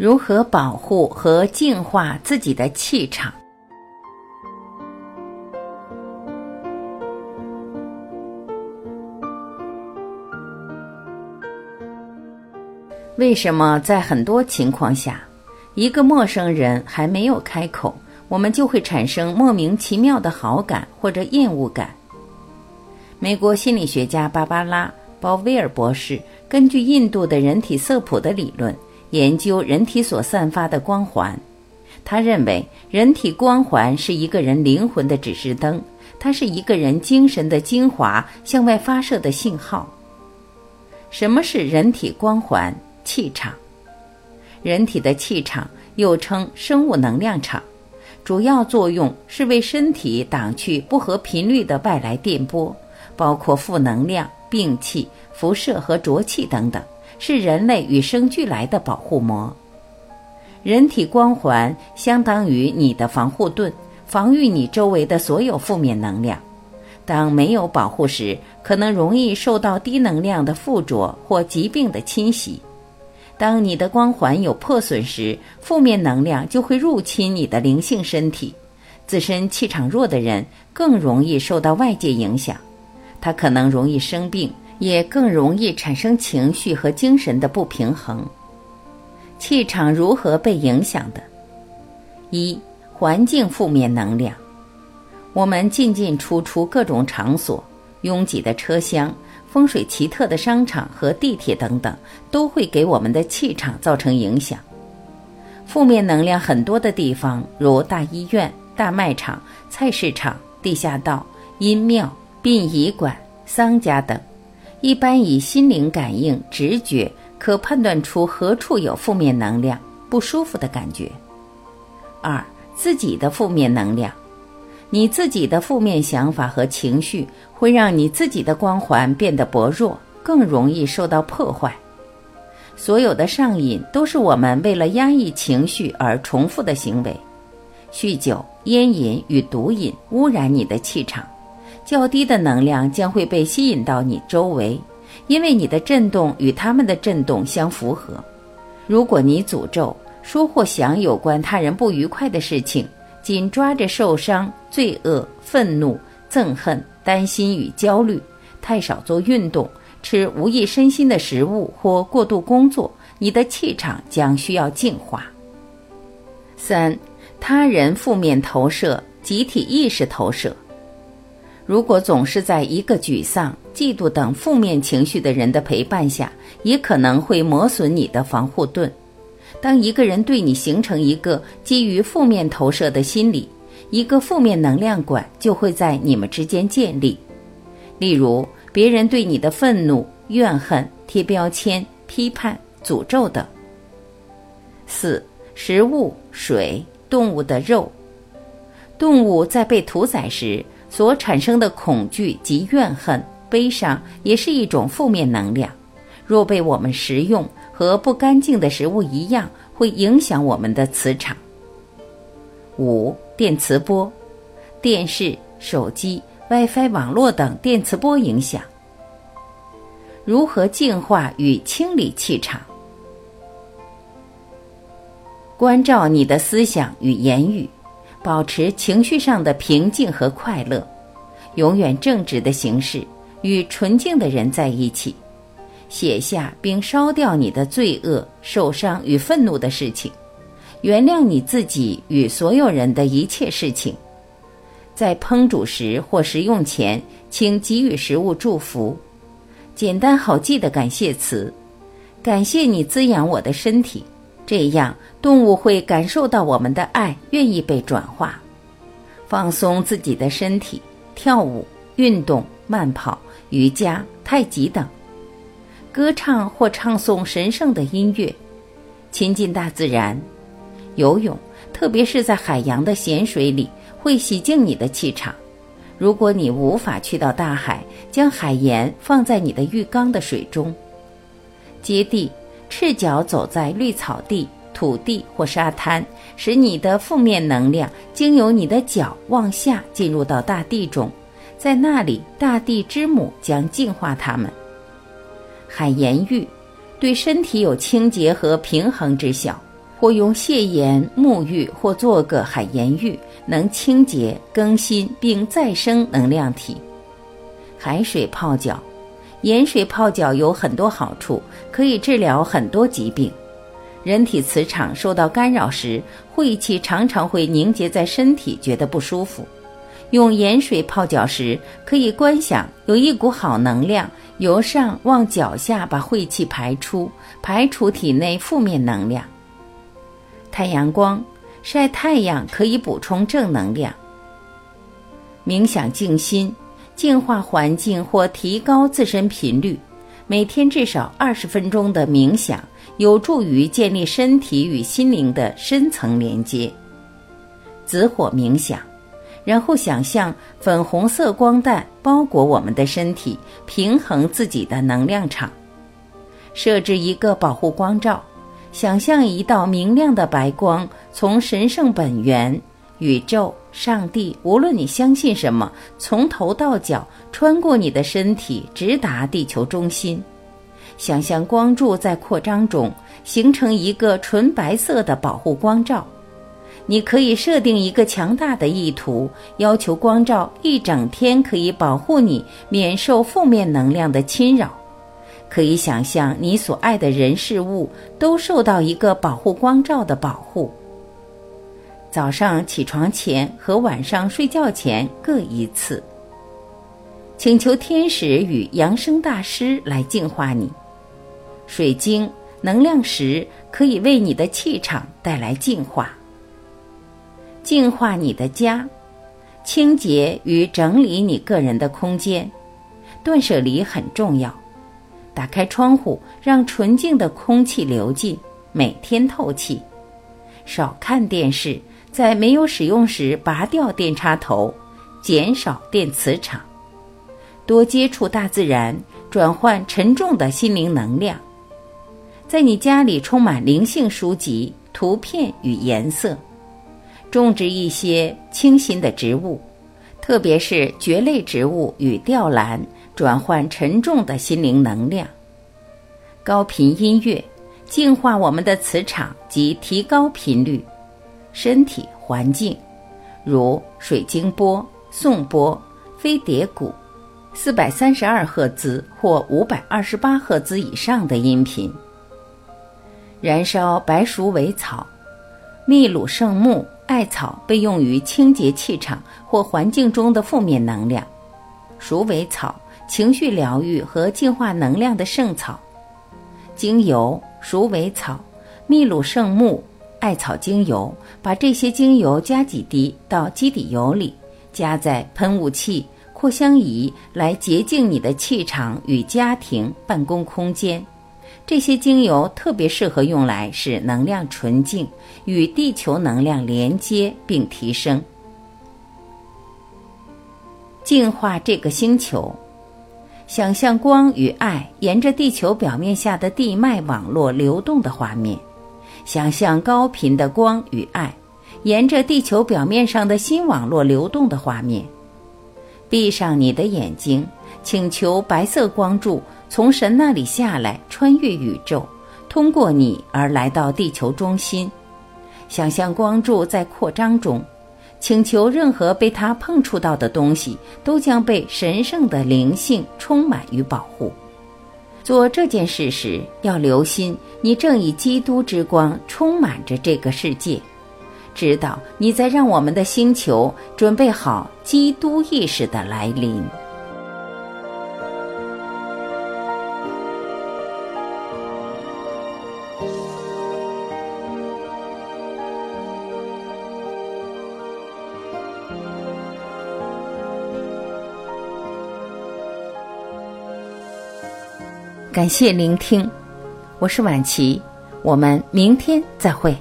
如何保护和净化自己的气场？为什么在很多情况下，一个陌生人还没有开口，我们就会产生莫名其妙的好感或者厌恶感？美国心理学家芭芭拉·鲍威尔博士根据印度的人体色谱的理论。研究人体所散发的光环，他认为人体光环是一个人灵魂的指示灯，它是一个人精神的精华向外发射的信号。什么是人体光环？气场。人体的气场又称生物能量场，主要作用是为身体挡去不合频率的外来电波，包括负能量、病气、辐射和浊气等等。是人类与生俱来的保护膜。人体光环相当于你的防护盾，防御你周围的所有负面能量。当没有保护时，可能容易受到低能量的附着或疾病的侵袭。当你的光环有破损时，负面能量就会入侵你的灵性身体。自身气场弱的人更容易受到外界影响，他可能容易生病。也更容易产生情绪和精神的不平衡。气场如何被影响的？一、环境负面能量。我们进进出出各种场所、拥挤的车厢、风水奇特的商场和地铁等等，都会给我们的气场造成影响。负面能量很多的地方，如大医院、大卖场、菜市场、地下道、阴庙、殡仪馆、丧家等。一般以心灵感应、直觉可判断出何处有负面能量、不舒服的感觉。二、自己的负面能量，你自己的负面想法和情绪会让你自己的光环变得薄弱，更容易受到破坏。所有的上瘾都是我们为了压抑情绪而重复的行为。酗酒、烟瘾与毒瘾污染你的气场。较低的能量将会被吸引到你周围，因为你的振动与他们的振动相符合。如果你诅咒、说或想有关他人不愉快的事情，紧抓着受伤、罪恶、愤怒、憎恨、担心与焦虑，太少做运动，吃无益身心的食物或过度工作，你的气场将需要净化。三、他人负面投射、集体意识投射。如果总是在一个沮丧、嫉妒等负面情绪的人的陪伴下，也可能会磨损你的防护盾。当一个人对你形成一个基于负面投射的心理，一个负面能量管就会在你们之间建立。例如，别人对你的愤怒、怨恨、贴标签、批判、诅咒等。四、食物、水、动物的肉，动物在被屠宰时。所产生的恐惧及怨恨、悲伤，也是一种负面能量。若被我们食用，和不干净的食物一样，会影响我们的磁场。五、电磁波，电视、手机、WiFi 网络等电磁波影响。如何净化与清理气场？关照你的思想与言语。保持情绪上的平静和快乐，永远正直的行事，与纯净的人在一起，写下并烧掉你的罪恶、受伤与愤怒的事情，原谅你自己与所有人的一切事情。在烹煮时或食用前，请给予食物祝福，简单好记的感谢词：感谢你滋养我的身体。这样，动物会感受到我们的爱，愿意被转化。放松自己的身体，跳舞、运动、慢跑、瑜伽、太极等，歌唱或唱诵神圣的音乐，亲近大自然，游泳，特别是在海洋的咸水里，会洗净你的气场。如果你无法去到大海，将海盐放在你的浴缸的水中，接地。赤脚走在绿草地、土地或沙滩，使你的负面能量经由你的脚往下进入到大地中，在那里，大地之母将净化它们。海盐浴对身体有清洁和平衡之效，或用泻盐沐浴，或做个海盐浴，能清洁、更新并再生能量体。海水泡脚，盐水泡脚有很多好处，可以治疗很多疾病。人体磁场受到干扰时，晦气常常会凝结在身体，觉得不舒服。用盐水泡脚时，可以观想有一股好能量由上往脚下把晦气排出，排除体内负面能量。太阳光晒太阳可以补充正能量。冥想静心，净化环境或提高自身频率。每天至少二十分钟的冥想，有助于建立身体与心灵的深层连接。紫火冥想，然后想象粉红色光弹包裹我们的身体，平衡自己的能量场。设置一个保护光罩。想象一道明亮的白光从神圣本源、宇宙、上帝，无论你相信什么，从头到脚穿过你的身体，直达地球中心。想象光柱在扩张中，形成一个纯白色的保护光罩。你可以设定一个强大的意图，要求光照一整天可以保护你免受负面能量的侵扰。可以想象，你所爱的人事物都受到一个保护光照的保护。早上起床前和晚上睡觉前各一次，请求天使与扬声大师来净化你。水晶能量石可以为你的气场带来净化，净化你的家，清洁与整理你个人的空间。断舍离很重要。打开窗户，让纯净的空气流进，每天透气。少看电视，在没有使用时拔掉电插头，减少电磁场。多接触大自然，转换沉重的心灵能量。在你家里充满灵性书籍、图片与颜色。种植一些清新的植物，特别是蕨类植物与吊兰。转换沉重的心灵能量，高频音乐净化我们的磁场及提高频率，身体环境，如水晶波、颂钵、飞碟鼓，四百三十二赫兹或五百二十八赫兹以上的音频。燃烧白鼠尾草、秘鲁圣木、艾草被用于清洁气场或环境中的负面能量，鼠尾草。情绪疗愈和净化能量的圣草，精油、鼠尾草、秘鲁圣木、艾草精油，把这些精油加几滴到基底油里，加在喷雾器、扩香仪，来洁净你的气场与家庭、办公空间。这些精油特别适合用来使能量纯净，与地球能量连接并提升，净化这个星球。想象光与爱沿着地球表面下的地脉网络流动的画面，想象高频的光与爱沿着地球表面上的新网络流动的画面。闭上你的眼睛，请求白色光柱从神那里下来，穿越宇宙，通过你而来到地球中心。想象光柱在扩张中。请求任何被它碰触到的东西都将被神圣的灵性充满与保护。做这件事时，要留心，你正以基督之光充满着这个世界，知道你在让我们的星球准备好基督意识的来临。感谢聆听，我是晚琪，我们明天再会。